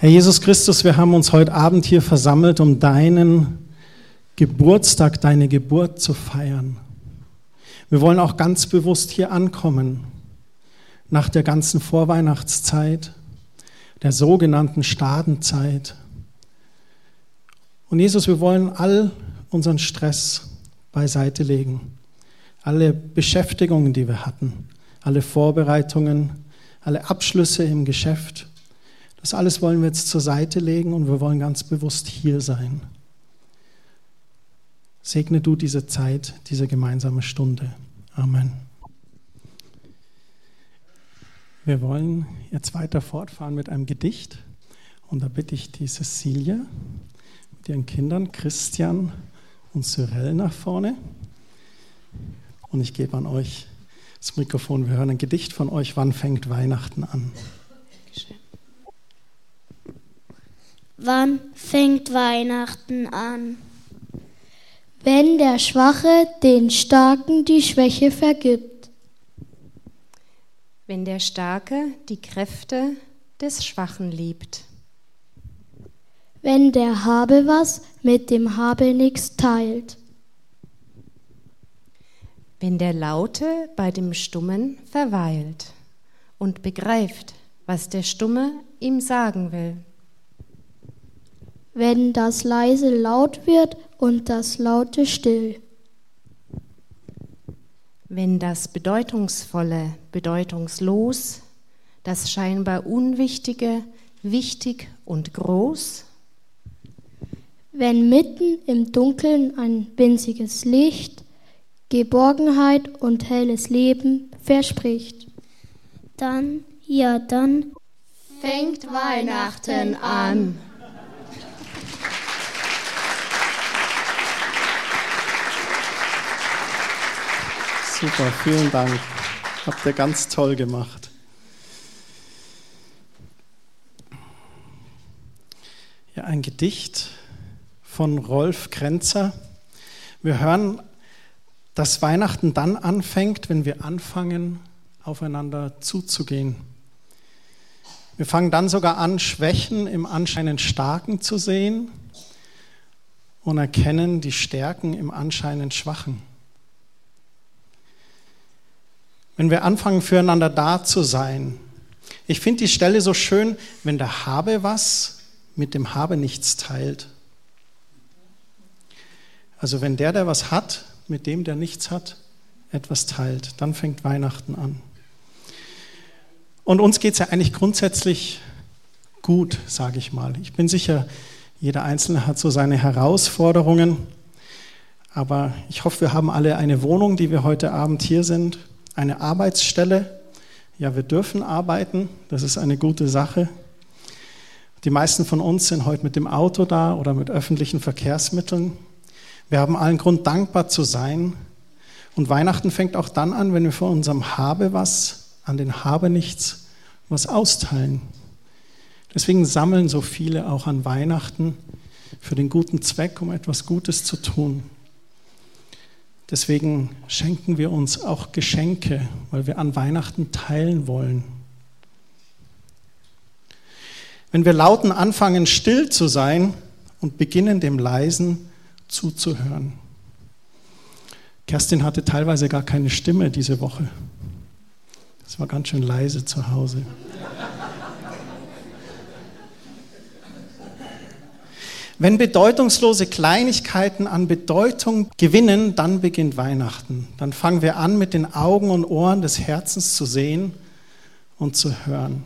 Herr Jesus Christus, wir haben uns heute Abend hier versammelt, um deinen Geburtstag, deine Geburt zu feiern. Wir wollen auch ganz bewusst hier ankommen, nach der ganzen Vorweihnachtszeit, der sogenannten Stadenzeit. Und Jesus, wir wollen all unseren Stress beiseite legen, alle Beschäftigungen, die wir hatten, alle Vorbereitungen, alle Abschlüsse im Geschäft. Das alles wollen wir jetzt zur Seite legen und wir wollen ganz bewusst hier sein. Segne du diese Zeit, diese gemeinsame Stunde. Amen. Wir wollen jetzt weiter fortfahren mit einem Gedicht. Und da bitte ich die Cecilie mit ihren Kindern, Christian und Cyril, nach vorne. Und ich gebe an euch das Mikrofon. Wir hören ein Gedicht von euch. Wann fängt Weihnachten an? Wann fängt Weihnachten an? Wenn der Schwache den Starken die Schwäche vergibt. Wenn der Starke die Kräfte des Schwachen liebt. Wenn der Habe was mit dem Habe nichts teilt. Wenn der Laute bei dem Stummen verweilt und begreift, was der Stumme ihm sagen will. Wenn das Leise laut wird und das Laute still. Wenn das Bedeutungsvolle bedeutungslos, das scheinbar Unwichtige wichtig und groß. Wenn mitten im Dunkeln ein winziges Licht Geborgenheit und helles Leben verspricht. Dann, ja dann, fängt Weihnachten an. Super, vielen Dank. Habt ihr ganz toll gemacht. Ja, ein Gedicht von Rolf Krenzer. Wir hören dass Weihnachten dann anfängt, wenn wir anfangen, aufeinander zuzugehen. Wir fangen dann sogar an, Schwächen im anscheinend Starken zu sehen und erkennen die Stärken im anscheinend Schwachen. Wenn wir anfangen, füreinander da zu sein. Ich finde die Stelle so schön, wenn der Habe was mit dem Habe nichts teilt. Also wenn der, der was hat, mit dem, der nichts hat, etwas teilt. Dann fängt Weihnachten an. Und uns geht es ja eigentlich grundsätzlich gut, sage ich mal. Ich bin sicher, jeder Einzelne hat so seine Herausforderungen. Aber ich hoffe, wir haben alle eine Wohnung, die wir heute Abend hier sind, eine Arbeitsstelle. Ja, wir dürfen arbeiten, das ist eine gute Sache. Die meisten von uns sind heute mit dem Auto da oder mit öffentlichen Verkehrsmitteln. Wir haben allen Grund, dankbar zu sein. Und Weihnachten fängt auch dann an, wenn wir von unserem Habe was an den Habe nichts was austeilen. Deswegen sammeln so viele auch an Weihnachten für den guten Zweck, um etwas Gutes zu tun. Deswegen schenken wir uns auch Geschenke, weil wir an Weihnachten teilen wollen. Wenn wir lauten anfangen, still zu sein und beginnen dem Leisen, zuzuhören. Kerstin hatte teilweise gar keine Stimme diese Woche. Das war ganz schön leise zu Hause. Wenn bedeutungslose Kleinigkeiten an Bedeutung gewinnen, dann beginnt Weihnachten. Dann fangen wir an, mit den Augen und Ohren des Herzens zu sehen und zu hören.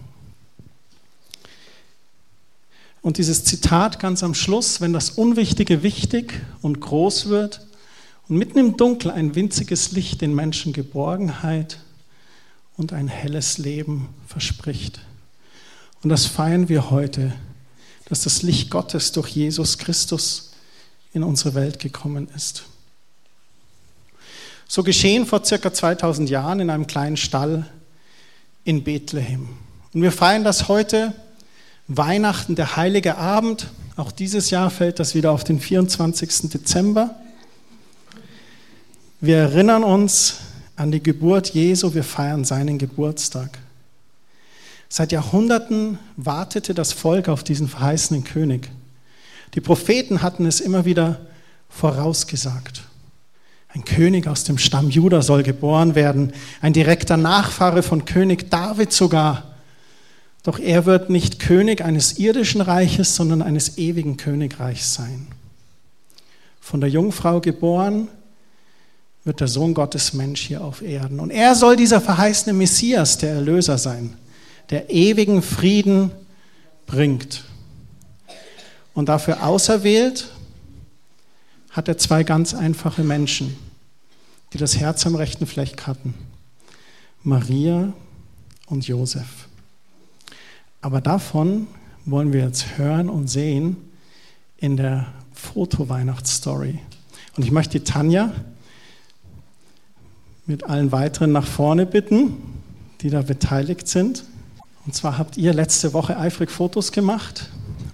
Und dieses Zitat ganz am Schluss, wenn das Unwichtige wichtig und groß wird und mitten im Dunkel ein winziges Licht den Menschen Geborgenheit und ein helles Leben verspricht. Und das feiern wir heute, dass das Licht Gottes durch Jesus Christus in unsere Welt gekommen ist. So geschehen vor circa 2000 Jahren in einem kleinen Stall in Bethlehem. Und wir feiern das heute Weihnachten, der heilige Abend. Auch dieses Jahr fällt das wieder auf den 24. Dezember. Wir erinnern uns an die Geburt Jesu, wir feiern seinen Geburtstag. Seit Jahrhunderten wartete das Volk auf diesen verheißenen König. Die Propheten hatten es immer wieder vorausgesagt. Ein König aus dem Stamm Juda soll geboren werden, ein direkter Nachfahre von König David sogar. Doch er wird nicht König eines irdischen Reiches, sondern eines ewigen Königreichs sein. Von der Jungfrau geboren wird der Sohn Gottes Mensch hier auf Erden. Und er soll dieser verheißene Messias, der Erlöser sein, der ewigen Frieden bringt. Und dafür auserwählt hat er zwei ganz einfache Menschen, die das Herz am rechten Fleck hatten. Maria und Josef. Aber davon wollen wir jetzt hören und sehen in der Foto-Weihnachtsstory. Und ich möchte Tanja mit allen weiteren nach vorne bitten, die da beteiligt sind. Und zwar habt ihr letzte Woche eifrig Fotos gemacht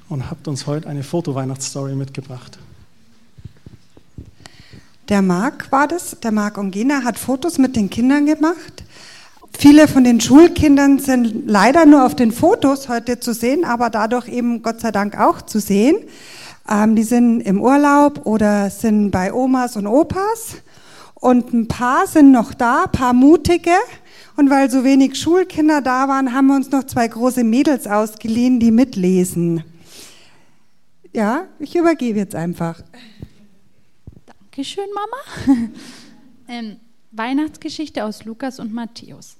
und habt uns heute eine Foto-Weihnachtsstory mitgebracht. Der Marc war das, der Marc Ongena hat Fotos mit den Kindern gemacht. Viele von den Schulkindern sind leider nur auf den Fotos heute zu sehen, aber dadurch eben Gott sei Dank auch zu sehen. Ähm, die sind im Urlaub oder sind bei Omas und Opas. Und ein paar sind noch da, ein paar mutige. Und weil so wenig Schulkinder da waren, haben wir uns noch zwei große Mädels ausgeliehen, die mitlesen. Ja, ich übergebe jetzt einfach. Dankeschön, Mama. ähm, Weihnachtsgeschichte aus Lukas und Matthäus.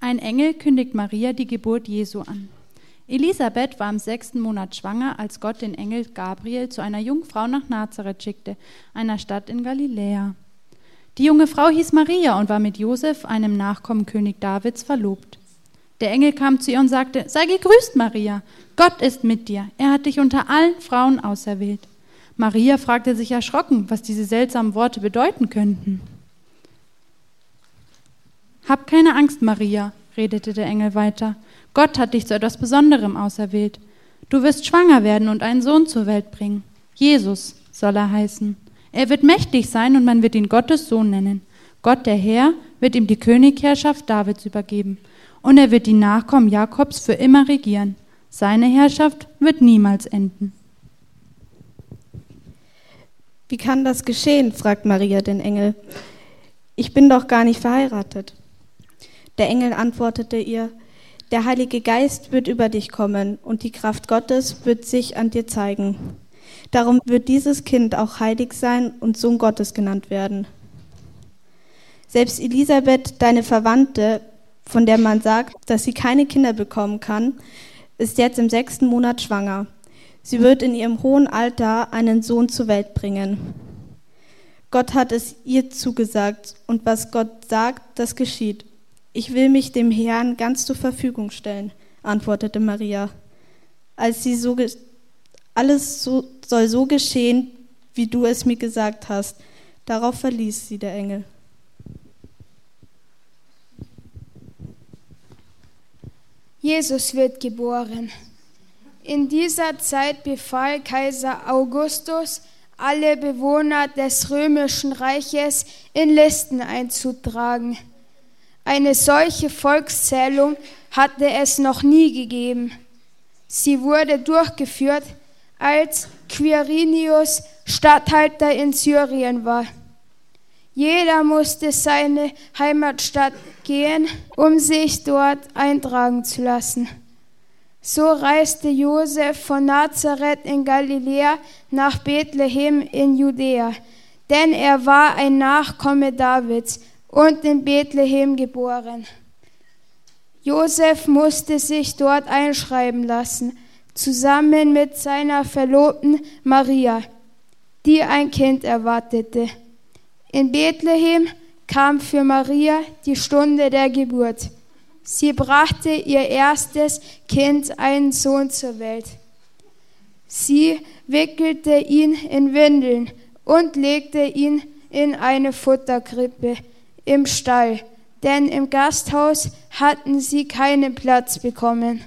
Ein Engel kündigt Maria die Geburt Jesu an. Elisabeth war im sechsten Monat schwanger, als Gott den Engel Gabriel zu einer Jungfrau nach Nazareth schickte, einer Stadt in Galiläa. Die junge Frau hieß Maria und war mit Josef, einem Nachkommen König Davids, verlobt. Der Engel kam zu ihr und sagte: Sei gegrüßt, Maria, Gott ist mit dir, er hat dich unter allen Frauen auserwählt. Maria fragte sich erschrocken, was diese seltsamen Worte bedeuten könnten. Hab keine Angst, Maria, redete der Engel weiter. Gott hat dich zu etwas Besonderem auserwählt. Du wirst schwanger werden und einen Sohn zur Welt bringen. Jesus soll er heißen. Er wird mächtig sein und man wird ihn Gottes Sohn nennen. Gott der Herr wird ihm die Königherrschaft Davids übergeben und er wird die Nachkommen Jakobs für immer regieren. Seine Herrschaft wird niemals enden. Wie kann das geschehen? fragt Maria den Engel. Ich bin doch gar nicht verheiratet. Der Engel antwortete ihr, der Heilige Geist wird über dich kommen und die Kraft Gottes wird sich an dir zeigen. Darum wird dieses Kind auch heilig sein und Sohn Gottes genannt werden. Selbst Elisabeth, deine Verwandte, von der man sagt, dass sie keine Kinder bekommen kann, ist jetzt im sechsten Monat schwanger. Sie wird in ihrem hohen Alter einen Sohn zur Welt bringen. Gott hat es ihr zugesagt und was Gott sagt, das geschieht. Ich will mich dem Herrn ganz zur Verfügung stellen, antwortete Maria. Als sie so alles so, soll so geschehen, wie du es mir gesagt hast. Darauf verließ sie der Engel. Jesus wird geboren. In dieser Zeit befahl Kaiser Augustus, alle Bewohner des römischen Reiches in Listen einzutragen. Eine solche Volkszählung hatte es noch nie gegeben. Sie wurde durchgeführt, als Quirinius Statthalter in Syrien war. Jeder musste seine Heimatstadt gehen, um sich dort eintragen zu lassen. So reiste Josef von Nazareth in Galiläa nach Bethlehem in Judäa, denn er war ein Nachkomme Davids und in Bethlehem geboren. Josef musste sich dort einschreiben lassen, zusammen mit seiner Verlobten Maria, die ein Kind erwartete. In Bethlehem kam für Maria die Stunde der Geburt. Sie brachte ihr erstes Kind, einen Sohn, zur Welt. Sie wickelte ihn in Windeln und legte ihn in eine Futterkrippe im Stall, denn im Gasthaus hatten sie keinen Platz bekommen.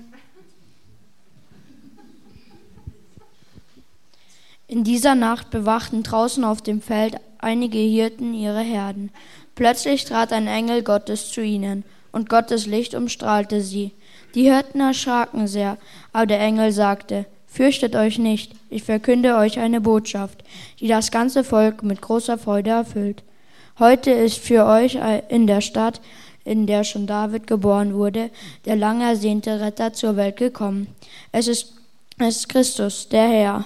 In dieser Nacht bewachten draußen auf dem Feld einige Hirten ihre Herden. Plötzlich trat ein Engel Gottes zu ihnen und Gottes Licht umstrahlte sie. Die Hirten erschraken sehr, aber der Engel sagte, Fürchtet euch nicht, ich verkünde euch eine Botschaft, die das ganze Volk mit großer Freude erfüllt. Heute ist für euch in der Stadt, in der schon David geboren wurde, der lang ersehnte Retter zur Welt gekommen. Es ist, es ist Christus, der Herr.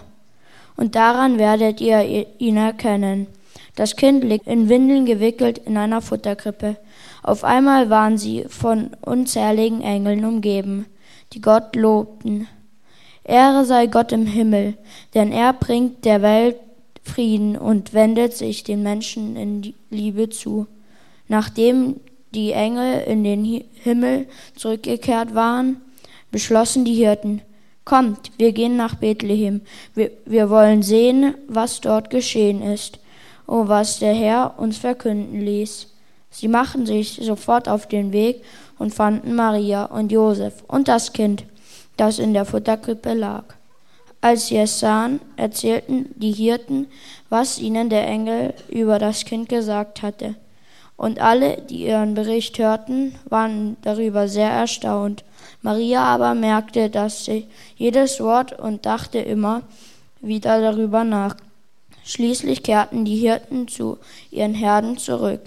Und daran werdet ihr ihn erkennen. Das Kind liegt in Windeln gewickelt in einer Futterkrippe. Auf einmal waren sie von unzähligen Engeln umgeben, die Gott lobten. Ehre sei Gott im Himmel, denn er bringt der Welt Frieden und wendet sich den Menschen in Liebe zu. Nachdem die Engel in den Himmel zurückgekehrt waren, beschlossen die Hirten, Kommt, wir gehen nach Bethlehem, wir, wir wollen sehen, was dort geschehen ist und was der Herr uns verkünden ließ. Sie machten sich sofort auf den Weg und fanden Maria und Josef und das Kind das in der Futterkrippe lag. Als sie es sahen, erzählten die Hirten, was ihnen der Engel über das Kind gesagt hatte. Und alle, die ihren Bericht hörten, waren darüber sehr erstaunt. Maria aber merkte, sie jedes Wort und dachte immer wieder darüber nach. Schließlich kehrten die Hirten zu ihren Herden zurück.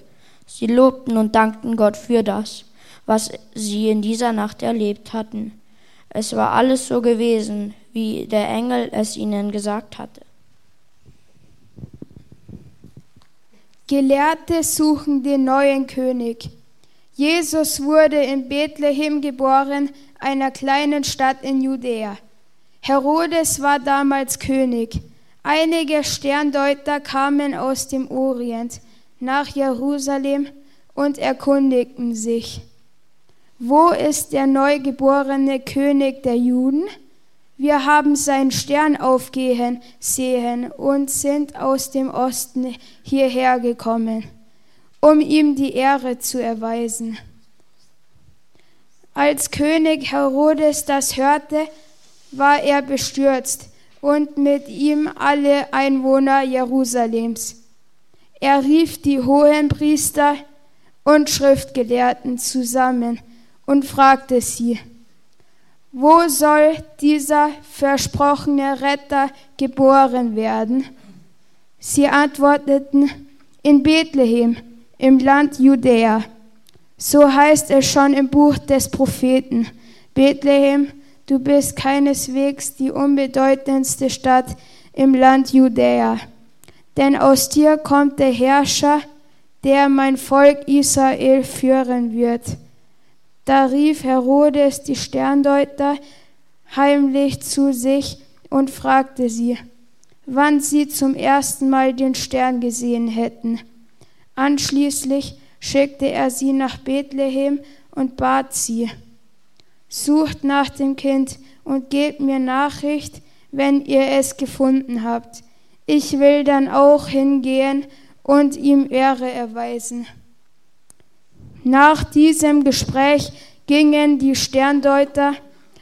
Sie lobten und dankten Gott für das, was sie in dieser Nacht erlebt hatten. Es war alles so gewesen, wie der Engel es ihnen gesagt hatte. Gelehrte suchen den neuen König. Jesus wurde in Bethlehem geboren, einer kleinen Stadt in Judäa. Herodes war damals König. Einige Sterndeuter kamen aus dem Orient nach Jerusalem und erkundigten sich. Wo ist der neugeborene König der Juden? Wir haben seinen Stern aufgehen sehen und sind aus dem Osten hierher gekommen, um ihm die Ehre zu erweisen. Als König Herodes das hörte, war er bestürzt und mit ihm alle Einwohner Jerusalems. Er rief die Hohenpriester und Schriftgelehrten zusammen und fragte sie, wo soll dieser versprochene Retter geboren werden? Sie antworteten, in Bethlehem, im Land Judäa. So heißt es schon im Buch des Propheten. Bethlehem, du bist keineswegs die unbedeutendste Stadt im Land Judäa. Denn aus dir kommt der Herrscher, der mein Volk Israel führen wird. Da rief Herodes die Sterndeuter heimlich zu sich und fragte sie, wann sie zum ersten Mal den Stern gesehen hätten. Anschließend schickte er sie nach Bethlehem und bat sie, sucht nach dem Kind und gebt mir Nachricht, wenn ihr es gefunden habt. Ich will dann auch hingehen und ihm Ehre erweisen. Nach diesem Gespräch gingen die Sterndeuter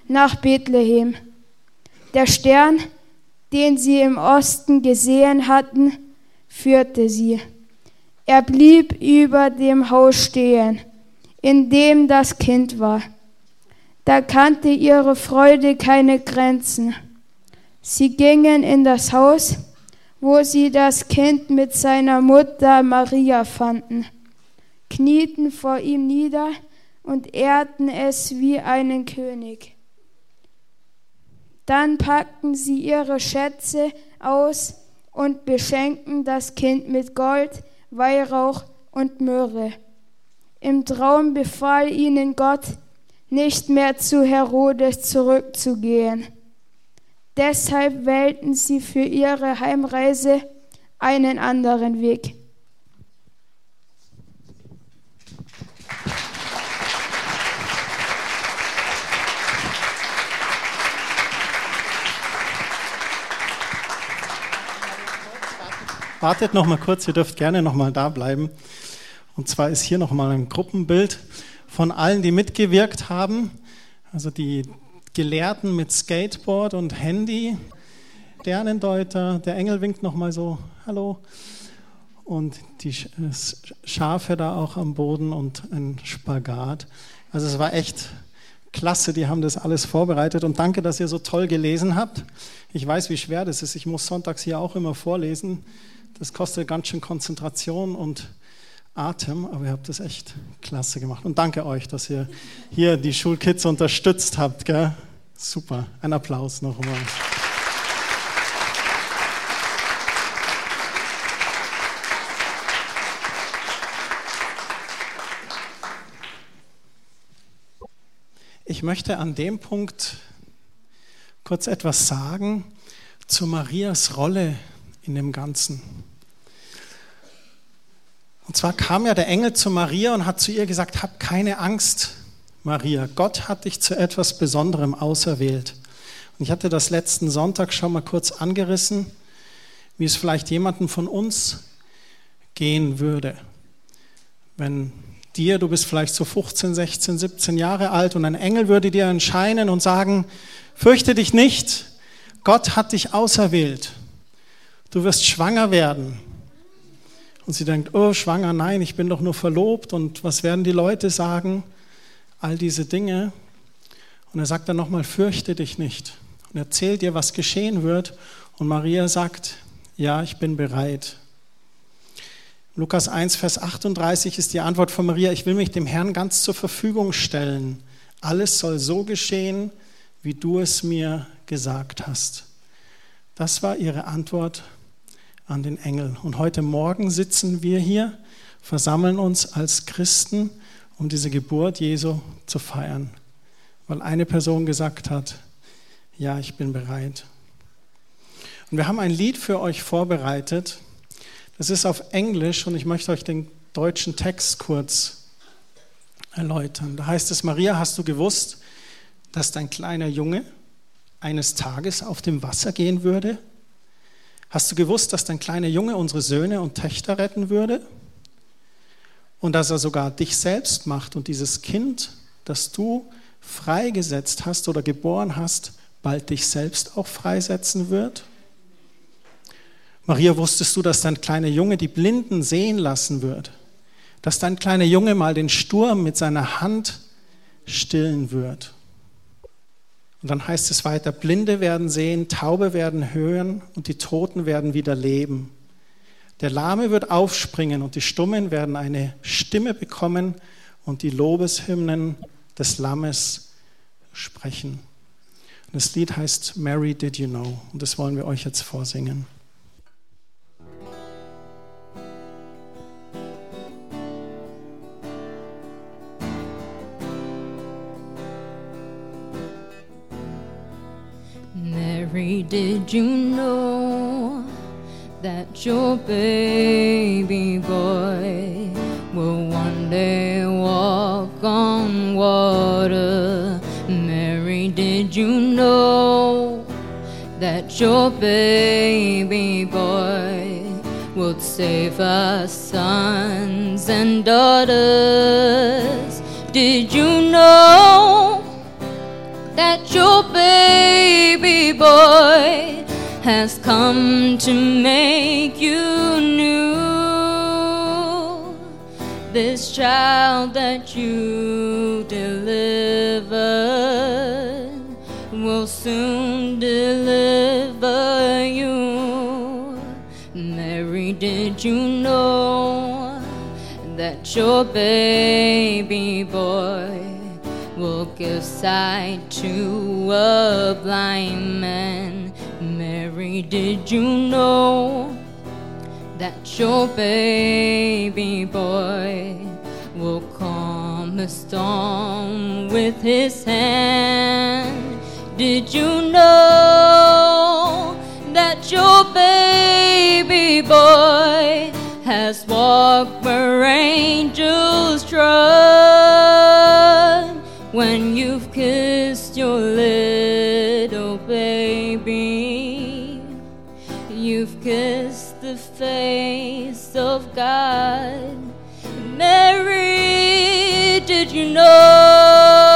nach Bethlehem. Der Stern, den sie im Osten gesehen hatten, führte sie. Er blieb über dem Haus stehen, in dem das Kind war. Da kannte ihre Freude keine Grenzen. Sie gingen in das Haus, wo sie das Kind mit seiner Mutter Maria fanden knieten vor ihm nieder und ehrten es wie einen König. Dann packten sie ihre Schätze aus und beschenkten das Kind mit Gold, Weihrauch und Myrrhe. Im Traum befahl ihnen Gott, nicht mehr zu Herodes zurückzugehen. Deshalb wählten sie für ihre Heimreise einen anderen Weg. Wartet noch mal kurz, ihr dürft gerne noch mal da bleiben. Und zwar ist hier noch mal ein Gruppenbild von allen, die mitgewirkt haben. Also die Gelehrten mit Skateboard und Handy, Sternendeuter, der Engel winkt noch mal so, hallo. Und die Schafe da auch am Boden und ein Spagat. Also es war echt klasse, die haben das alles vorbereitet und danke, dass ihr so toll gelesen habt. Ich weiß, wie schwer das ist. Ich muss sonntags hier auch immer vorlesen. Das kostet ganz schön Konzentration und Atem, aber ihr habt das echt klasse gemacht. Und danke euch, dass ihr hier die Schulkids unterstützt habt. Gell? Super. Ein Applaus noch einmal. Ich möchte an dem Punkt kurz etwas sagen zu Marias Rolle in dem Ganzen. Und zwar kam ja der Engel zu Maria und hat zu ihr gesagt, hab keine Angst, Maria. Gott hat dich zu etwas Besonderem auserwählt. Und ich hatte das letzten Sonntag schon mal kurz angerissen, wie es vielleicht jemanden von uns gehen würde, wenn dir, du bist vielleicht so 15, 16, 17 Jahre alt und ein Engel würde dir erscheinen und sagen, fürchte dich nicht, Gott hat dich auserwählt. Du wirst schwanger werden und sie denkt, oh, schwanger, nein, ich bin doch nur verlobt und was werden die Leute sagen? All diese Dinge. Und er sagt dann nochmal, fürchte dich nicht. Und erzählt ihr, was geschehen wird. Und Maria sagt, ja, ich bin bereit. Lukas 1, Vers 38 ist die Antwort von Maria, ich will mich dem Herrn ganz zur Verfügung stellen. Alles soll so geschehen, wie du es mir gesagt hast. Das war ihre Antwort an den Engel. Und heute Morgen sitzen wir hier, versammeln uns als Christen, um diese Geburt Jesu zu feiern, weil eine Person gesagt hat, ja, ich bin bereit. Und wir haben ein Lied für euch vorbereitet. Das ist auf Englisch und ich möchte euch den deutschen Text kurz erläutern. Da heißt es, Maria, hast du gewusst, dass dein kleiner Junge eines Tages auf dem Wasser gehen würde? Hast du gewusst, dass dein kleiner Junge unsere Söhne und Töchter retten würde? Und dass er sogar dich selbst macht und dieses Kind, das du freigesetzt hast oder geboren hast, bald dich selbst auch freisetzen wird? Maria, wusstest du, dass dein kleiner Junge die Blinden sehen lassen wird? Dass dein kleiner Junge mal den Sturm mit seiner Hand stillen wird? Und dann heißt es weiter, Blinde werden sehen, Taube werden hören und die Toten werden wieder leben. Der Lahme wird aufspringen und die Stummen werden eine Stimme bekommen und die Lobeshymnen des Lammes sprechen. Und das Lied heißt Mary Did You Know und das wollen wir euch jetzt vorsingen. Mary, did you know that your baby boy will one day walk on water? Mary, did you know that your baby boy will save us sons and daughters? Did you know? that your baby boy has come to make you new. This child that you delivered will soon deliver you. Mary, did you know that your baby boy? Give sight to a blind man. Mary, did you know that your baby boy will calm the storm with his hand? Did you know that your baby boy has walked where angels trod? Kissed your little baby. You've kissed the face of God. Mary, did you know?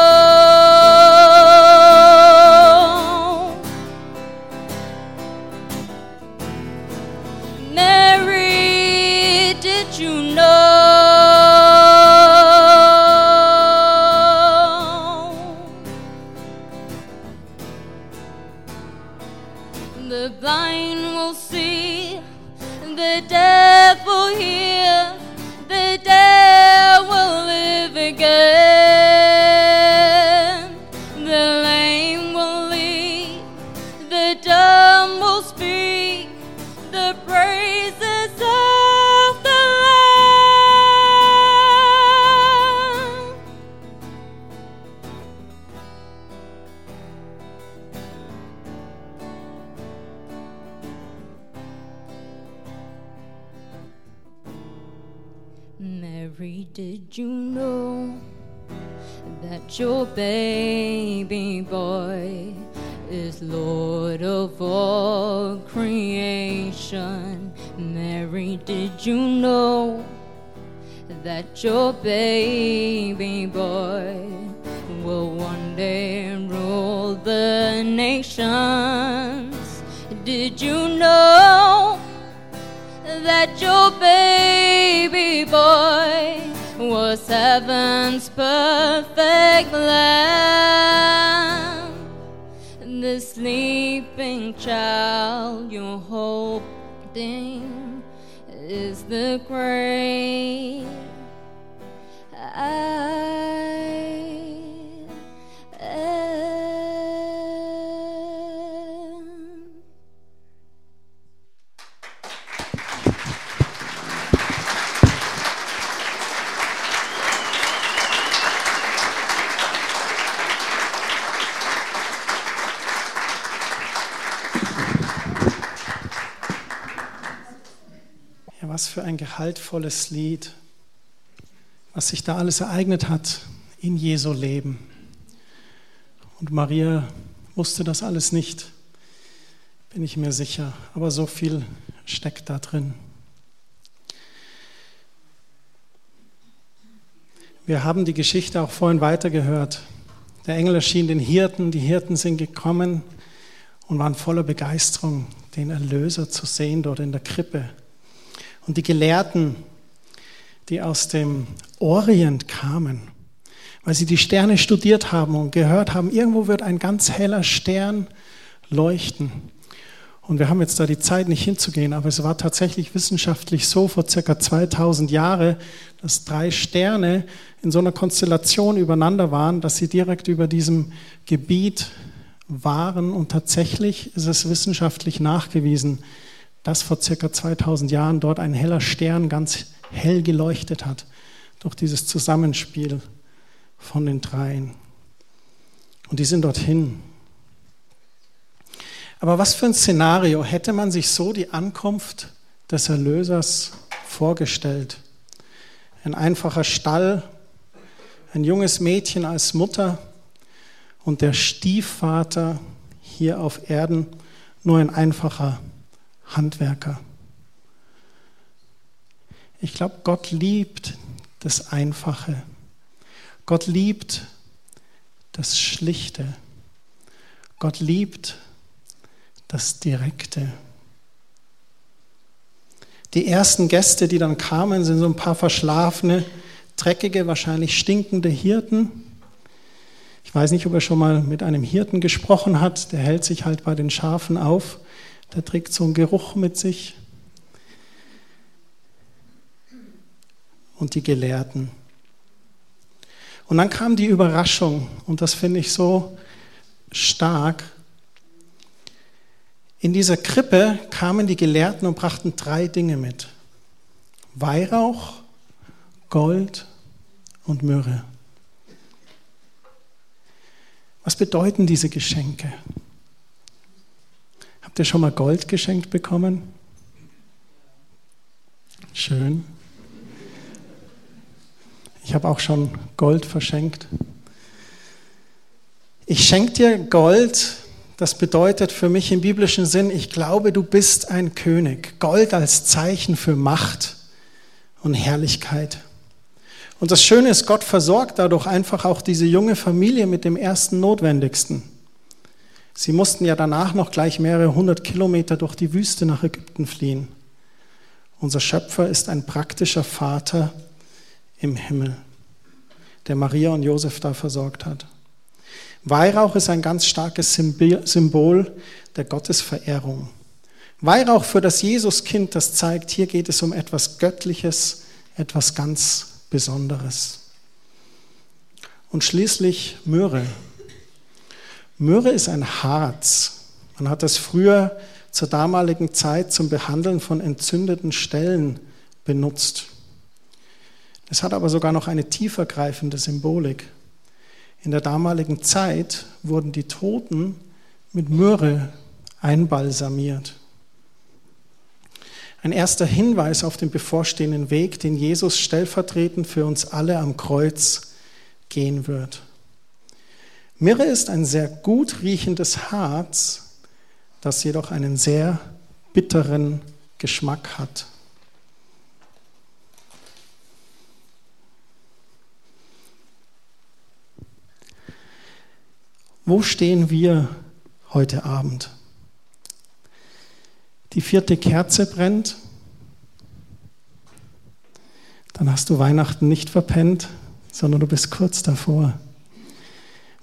Boy is Lord of all creation? Mary, did you know that your baby boy will one day rule the nations? Did you know? that your baby boy was heaven's perfect lamb. The sleeping child you're holding is the great was für ein gehaltvolles Lied, was sich da alles ereignet hat in Jesu Leben. Und Maria wusste das alles nicht, bin ich mir sicher, aber so viel steckt da drin. Wir haben die Geschichte auch vorhin weitergehört. Der Engel erschien den Hirten, die Hirten sind gekommen und waren voller Begeisterung, den Erlöser zu sehen dort in der Krippe. Und die Gelehrten, die aus dem Orient kamen, weil sie die Sterne studiert haben und gehört haben, irgendwo wird ein ganz heller Stern leuchten. Und wir haben jetzt da die Zeit nicht hinzugehen, aber es war tatsächlich wissenschaftlich so vor circa 2000 Jahren, dass drei Sterne in so einer Konstellation übereinander waren, dass sie direkt über diesem Gebiet waren. Und tatsächlich ist es wissenschaftlich nachgewiesen, dass vor circa 2000 Jahren dort ein heller Stern ganz hell geleuchtet hat durch dieses Zusammenspiel von den dreien. Und die sind dorthin. Aber was für ein Szenario hätte man sich so die Ankunft des Erlösers vorgestellt? Ein einfacher Stall, ein junges Mädchen als Mutter und der Stiefvater hier auf Erden nur ein einfacher Handwerker. Ich glaube, Gott liebt das Einfache. Gott liebt das Schlichte. Gott liebt das Direkte. Die ersten Gäste, die dann kamen, sind so ein paar verschlafene, dreckige, wahrscheinlich stinkende Hirten. Ich weiß nicht, ob er schon mal mit einem Hirten gesprochen hat. Der hält sich halt bei den Schafen auf. Der trägt so einen Geruch mit sich. Und die Gelehrten. Und dann kam die Überraschung, und das finde ich so stark. In dieser Krippe kamen die Gelehrten und brachten drei Dinge mit. Weihrauch, Gold und Myrrhe. Was bedeuten diese Geschenke? Habt ihr schon mal Gold geschenkt bekommen? Schön. Ich habe auch schon Gold verschenkt. Ich schenke dir Gold, das bedeutet für mich im biblischen Sinn, ich glaube, du bist ein König. Gold als Zeichen für Macht und Herrlichkeit. Und das Schöne ist, Gott versorgt dadurch einfach auch diese junge Familie mit dem ersten Notwendigsten. Sie mussten ja danach noch gleich mehrere hundert Kilometer durch die Wüste nach Ägypten fliehen. Unser Schöpfer ist ein praktischer Vater im Himmel, der Maria und Josef da versorgt hat. Weihrauch ist ein ganz starkes Symbol der Gottesverehrung. Weihrauch für das Jesuskind, das zeigt, hier geht es um etwas Göttliches, etwas ganz Besonderes. Und schließlich Myrrhe. Myrrhe ist ein Harz. Man hat das früher zur damaligen Zeit zum Behandeln von entzündeten Stellen benutzt. Es hat aber sogar noch eine tiefergreifende Symbolik. In der damaligen Zeit wurden die Toten mit Myrrhe einbalsamiert. Ein erster Hinweis auf den bevorstehenden Weg, den Jesus stellvertretend für uns alle am Kreuz gehen wird. Myrrhe ist ein sehr gut riechendes Harz, das jedoch einen sehr bitteren Geschmack hat. Wo stehen wir heute Abend? Die vierte Kerze brennt, dann hast du Weihnachten nicht verpennt, sondern du bist kurz davor.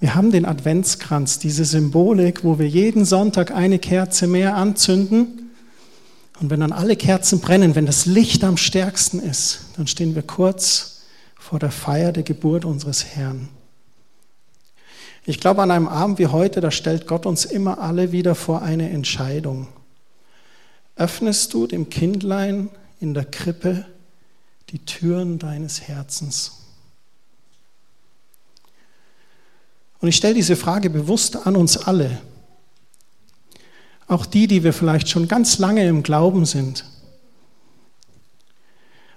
Wir haben den Adventskranz, diese Symbolik, wo wir jeden Sonntag eine Kerze mehr anzünden. Und wenn dann alle Kerzen brennen, wenn das Licht am stärksten ist, dann stehen wir kurz vor der Feier der Geburt unseres Herrn. Ich glaube, an einem Abend wie heute, da stellt Gott uns immer alle wieder vor eine Entscheidung. Öffnest du dem Kindlein in der Krippe die Türen deines Herzens? Und ich stelle diese Frage bewusst an uns alle. Auch die, die wir vielleicht schon ganz lange im Glauben sind.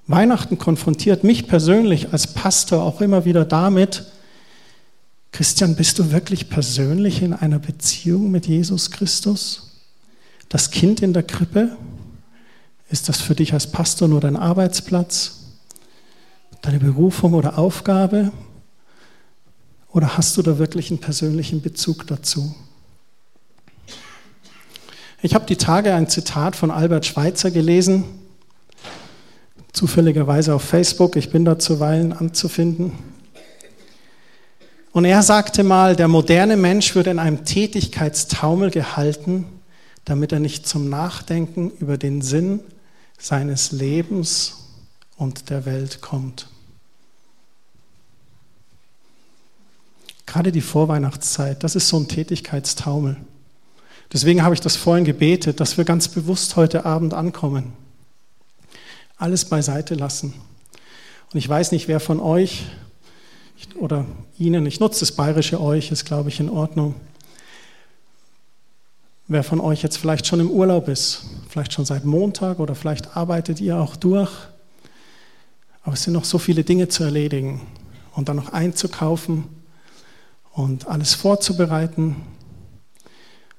Weihnachten konfrontiert mich persönlich als Pastor auch immer wieder damit, Christian, bist du wirklich persönlich in einer Beziehung mit Jesus Christus? Das Kind in der Krippe? Ist das für dich als Pastor nur dein Arbeitsplatz? Deine Berufung oder Aufgabe? Oder hast du da wirklich einen persönlichen Bezug dazu? Ich habe die Tage ein Zitat von Albert Schweitzer gelesen, zufälligerweise auf Facebook, ich bin da zuweilen anzufinden. Und er sagte mal, der moderne Mensch wird in einem Tätigkeitstaumel gehalten, damit er nicht zum Nachdenken über den Sinn seines Lebens und der Welt kommt. Gerade die Vorweihnachtszeit, das ist so ein Tätigkeitstaumel. Deswegen habe ich das vorhin gebetet, dass wir ganz bewusst heute Abend ankommen. Alles beiseite lassen. Und ich weiß nicht, wer von euch oder Ihnen, ich nutze das bayerische euch, ist glaube ich in Ordnung. Wer von euch jetzt vielleicht schon im Urlaub ist, vielleicht schon seit Montag oder vielleicht arbeitet ihr auch durch, aber es sind noch so viele Dinge zu erledigen und dann noch einzukaufen und alles vorzubereiten.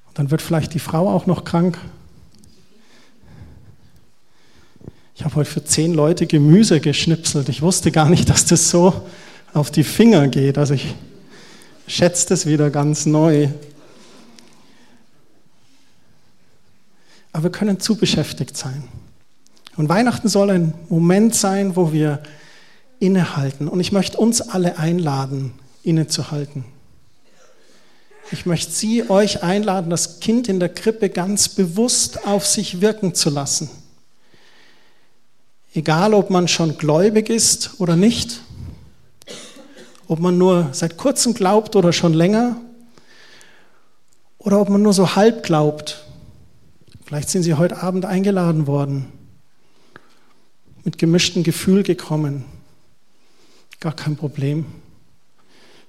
Und dann wird vielleicht die Frau auch noch krank. Ich habe heute für zehn Leute Gemüse geschnipselt. Ich wusste gar nicht, dass das so auf die Finger geht. Also ich schätze das wieder ganz neu. Aber wir können zu beschäftigt sein. Und Weihnachten soll ein Moment sein, wo wir innehalten. Und ich möchte uns alle einladen, innezuhalten. Ich möchte Sie, euch einladen, das Kind in der Krippe ganz bewusst auf sich wirken zu lassen. Egal, ob man schon gläubig ist oder nicht, ob man nur seit kurzem glaubt oder schon länger, oder ob man nur so halb glaubt. Vielleicht sind Sie heute Abend eingeladen worden, mit gemischtem Gefühl gekommen. Gar kein Problem.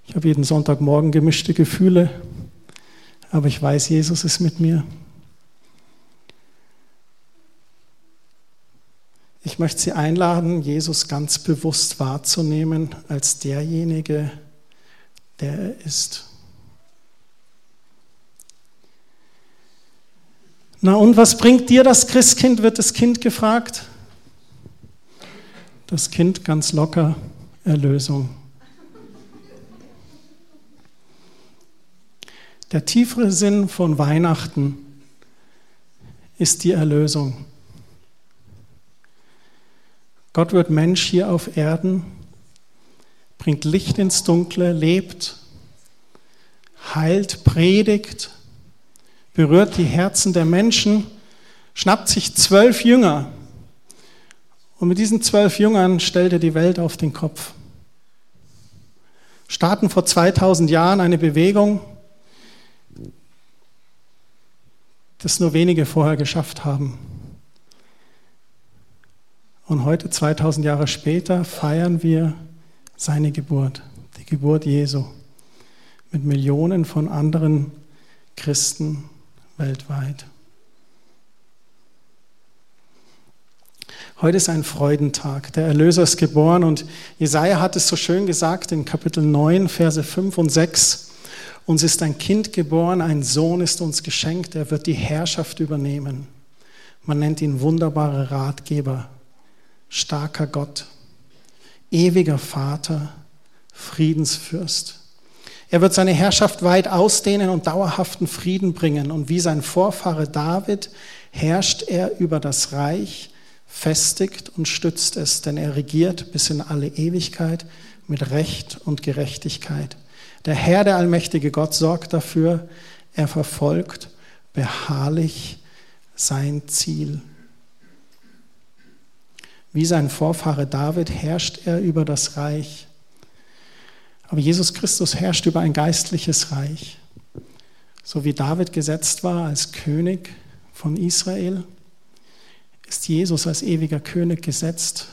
Ich habe jeden Sonntagmorgen gemischte Gefühle, aber ich weiß, Jesus ist mit mir. Ich möchte Sie einladen, Jesus ganz bewusst wahrzunehmen als derjenige, der er ist. Na und was bringt dir das Christkind, wird das Kind gefragt. Das Kind ganz locker, Erlösung. Der tiefere Sinn von Weihnachten ist die Erlösung. Gott wird Mensch hier auf Erden, bringt Licht ins Dunkle, lebt, heilt, predigt, berührt die Herzen der Menschen, schnappt sich zwölf Jünger und mit diesen zwölf Jüngern stellt er die Welt auf den Kopf. Starten vor 2000 Jahren eine Bewegung, das nur wenige vorher geschafft haben. Und heute, 2000 Jahre später, feiern wir seine Geburt, die Geburt Jesu, mit Millionen von anderen Christen weltweit. Heute ist ein Freudentag. Der Erlöser ist geboren und Jesaja hat es so schön gesagt in Kapitel 9, Verse 5 und 6. Uns ist ein Kind geboren, ein Sohn ist uns geschenkt, er wird die Herrschaft übernehmen. Man nennt ihn wunderbarer Ratgeber, starker Gott, ewiger Vater, Friedensfürst. Er wird seine Herrschaft weit ausdehnen und dauerhaften Frieden bringen. Und wie sein Vorfahre David herrscht er über das Reich festigt und stützt es, denn er regiert bis in alle Ewigkeit mit Recht und Gerechtigkeit. Der Herr, der allmächtige Gott, sorgt dafür, er verfolgt beharrlich sein Ziel. Wie sein Vorfahre David herrscht er über das Reich. Aber Jesus Christus herrscht über ein geistliches Reich. So wie David gesetzt war als König von Israel, ist Jesus als ewiger König gesetzt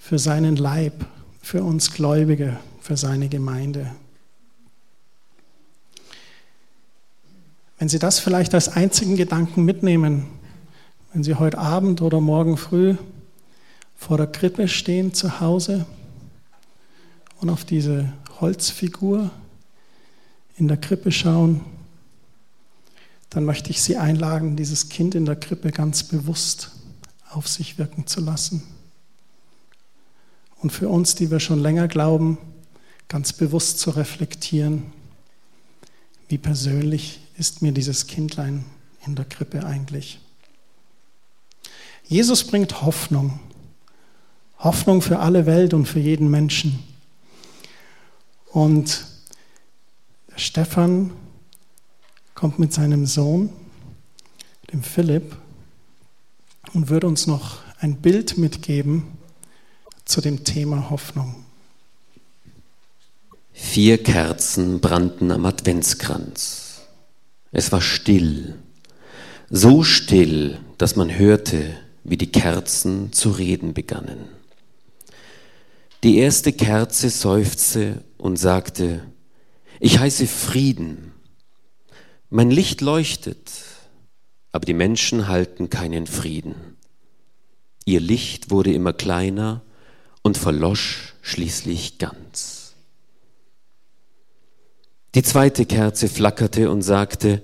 für seinen Leib, für uns Gläubige, für seine Gemeinde. Wenn Sie das vielleicht als einzigen Gedanken mitnehmen, wenn Sie heute Abend oder morgen früh vor der Krippe stehen zu Hause und auf diese Holzfigur in der Krippe schauen, dann möchte ich Sie einladen, dieses Kind in der Krippe ganz bewusst auf sich wirken zu lassen. Und für uns, die wir schon länger glauben, ganz bewusst zu reflektieren, wie persönlich ist mir dieses Kindlein in der Krippe eigentlich. Jesus bringt Hoffnung. Hoffnung für alle Welt und für jeden Menschen. Und Stefan kommt mit seinem Sohn, dem Philipp, und wird uns noch ein Bild mitgeben zu dem Thema Hoffnung. Vier Kerzen brannten am Adventskranz. Es war still, so still, dass man hörte, wie die Kerzen zu reden begannen. Die erste Kerze seufzte und sagte, ich heiße Frieden, mein Licht leuchtet, aber die Menschen halten keinen Frieden. Ihr Licht wurde immer kleiner und verlosch schließlich ganz. Die zweite Kerze flackerte und sagte,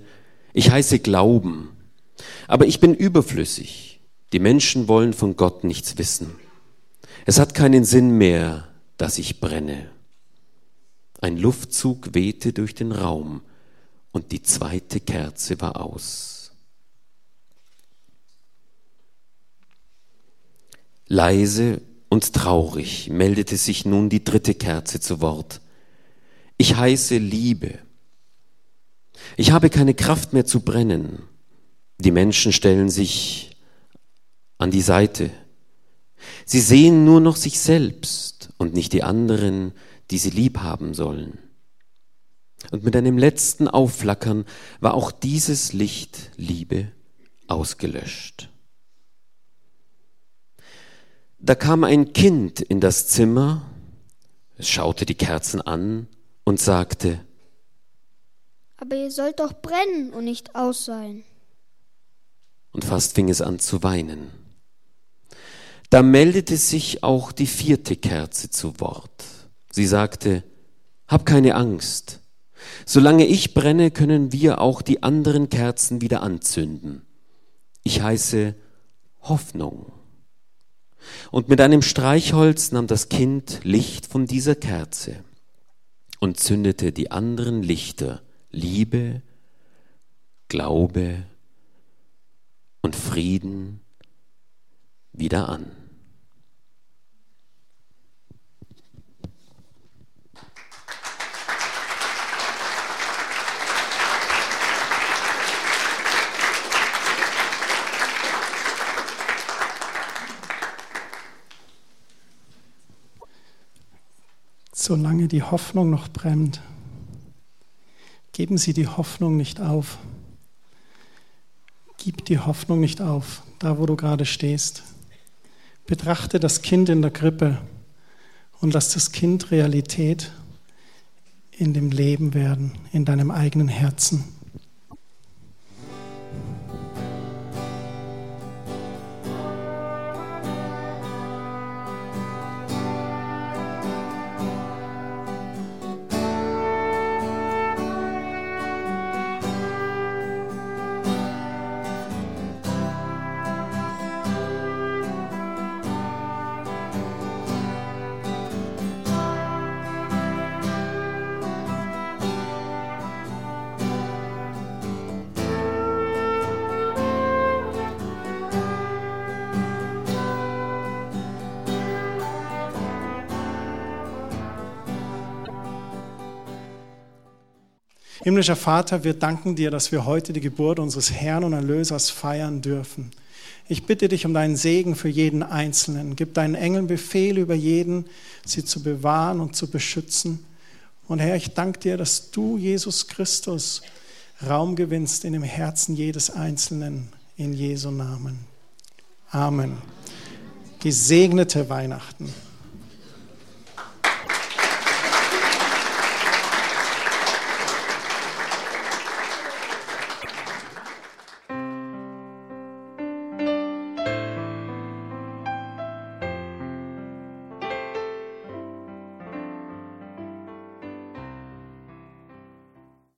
ich heiße Glauben, aber ich bin überflüssig. Die Menschen wollen von Gott nichts wissen. Es hat keinen Sinn mehr, dass ich brenne. Ein Luftzug wehte durch den Raum und die zweite Kerze war aus. Leise und traurig meldete sich nun die dritte Kerze zu Wort. Ich heiße Liebe. Ich habe keine Kraft mehr zu brennen. Die Menschen stellen sich an die Seite. Sie sehen nur noch sich selbst und nicht die anderen, die sie lieb haben sollen. Und mit einem letzten Aufflackern war auch dieses Licht Liebe ausgelöscht. Da kam ein Kind in das Zimmer, es schaute die Kerzen an und sagte, Aber ihr sollt doch brennen und nicht aus sein. Und fast fing es an zu weinen. Da meldete sich auch die vierte Kerze zu Wort. Sie sagte, Hab keine Angst, Solange ich brenne, können wir auch die anderen Kerzen wieder anzünden. Ich heiße Hoffnung. Und mit einem Streichholz nahm das Kind Licht von dieser Kerze und zündete die anderen Lichter Liebe, Glaube und Frieden wieder an. Solange die Hoffnung noch brennt. Geben Sie die Hoffnung nicht auf. Gib die Hoffnung nicht auf, da wo du gerade stehst. Betrachte das Kind in der Krippe und lass das Kind Realität in dem Leben werden, in deinem eigenen Herzen. Himmlischer Vater, wir danken dir, dass wir heute die Geburt unseres Herrn und Erlösers feiern dürfen. Ich bitte dich um deinen Segen für jeden Einzelnen. Gib deinen Engeln Befehl über jeden, sie zu bewahren und zu beschützen. Und Herr, ich danke dir, dass du, Jesus Christus, Raum gewinnst in dem Herzen jedes Einzelnen. In Jesu Namen. Amen. Gesegnete Weihnachten.